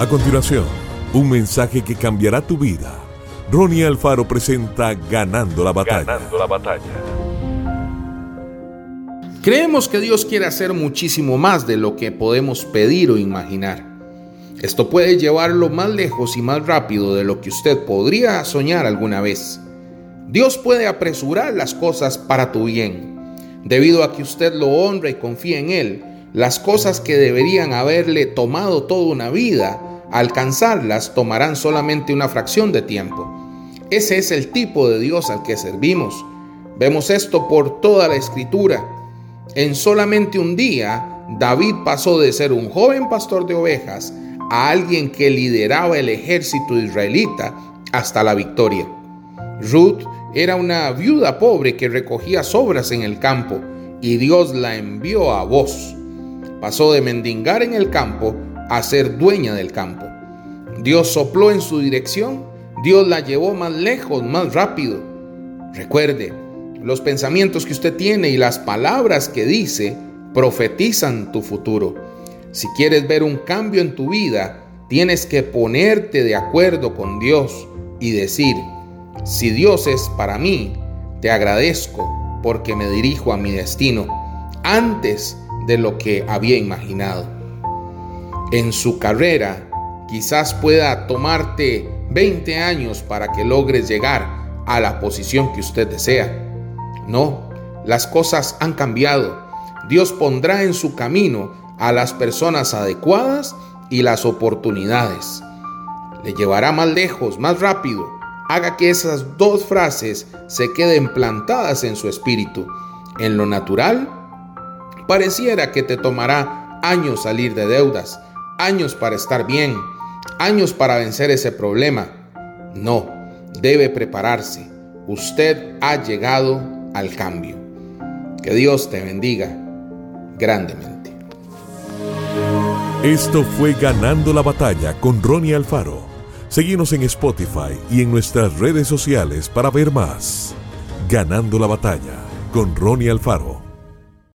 A continuación, un mensaje que cambiará tu vida. Ronnie Alfaro presenta Ganando la batalla. Ganando la batalla. Creemos que Dios quiere hacer muchísimo más de lo que podemos pedir o imaginar. Esto puede llevarlo más lejos y más rápido de lo que usted podría soñar alguna vez. Dios puede apresurar las cosas para tu bien. Debido a que usted lo honra y confía en Él, las cosas que deberían haberle tomado toda una vida alcanzarlas tomarán solamente una fracción de tiempo. Ese es el tipo de Dios al que servimos. Vemos esto por toda la escritura. En solamente un día, David pasó de ser un joven pastor de ovejas a alguien que lideraba el ejército israelita hasta la victoria. Ruth era una viuda pobre que recogía sobras en el campo y Dios la envió a vos. Pasó de mendigar en el campo a ser dueña del campo. Dios sopló en su dirección, Dios la llevó más lejos, más rápido. Recuerde, los pensamientos que usted tiene y las palabras que dice profetizan tu futuro. Si quieres ver un cambio en tu vida, tienes que ponerte de acuerdo con Dios y decir, si Dios es para mí, te agradezco porque me dirijo a mi destino antes de lo que había imaginado en su carrera, quizás pueda tomarte 20 años para que logres llegar a la posición que usted desea. No, las cosas han cambiado. Dios pondrá en su camino a las personas adecuadas y las oportunidades. Le llevará más lejos, más rápido. Haga que esas dos frases se queden plantadas en su espíritu. En lo natural, pareciera que te tomará años salir de deudas, años para estar bien, años para vencer ese problema. No, debe prepararse. Usted ha llegado al cambio. Que Dios te bendiga grandemente. Esto fue Ganando la Batalla con Ronnie Alfaro. Seguimos en Spotify y en nuestras redes sociales para ver más. Ganando la Batalla con Ronnie Alfaro.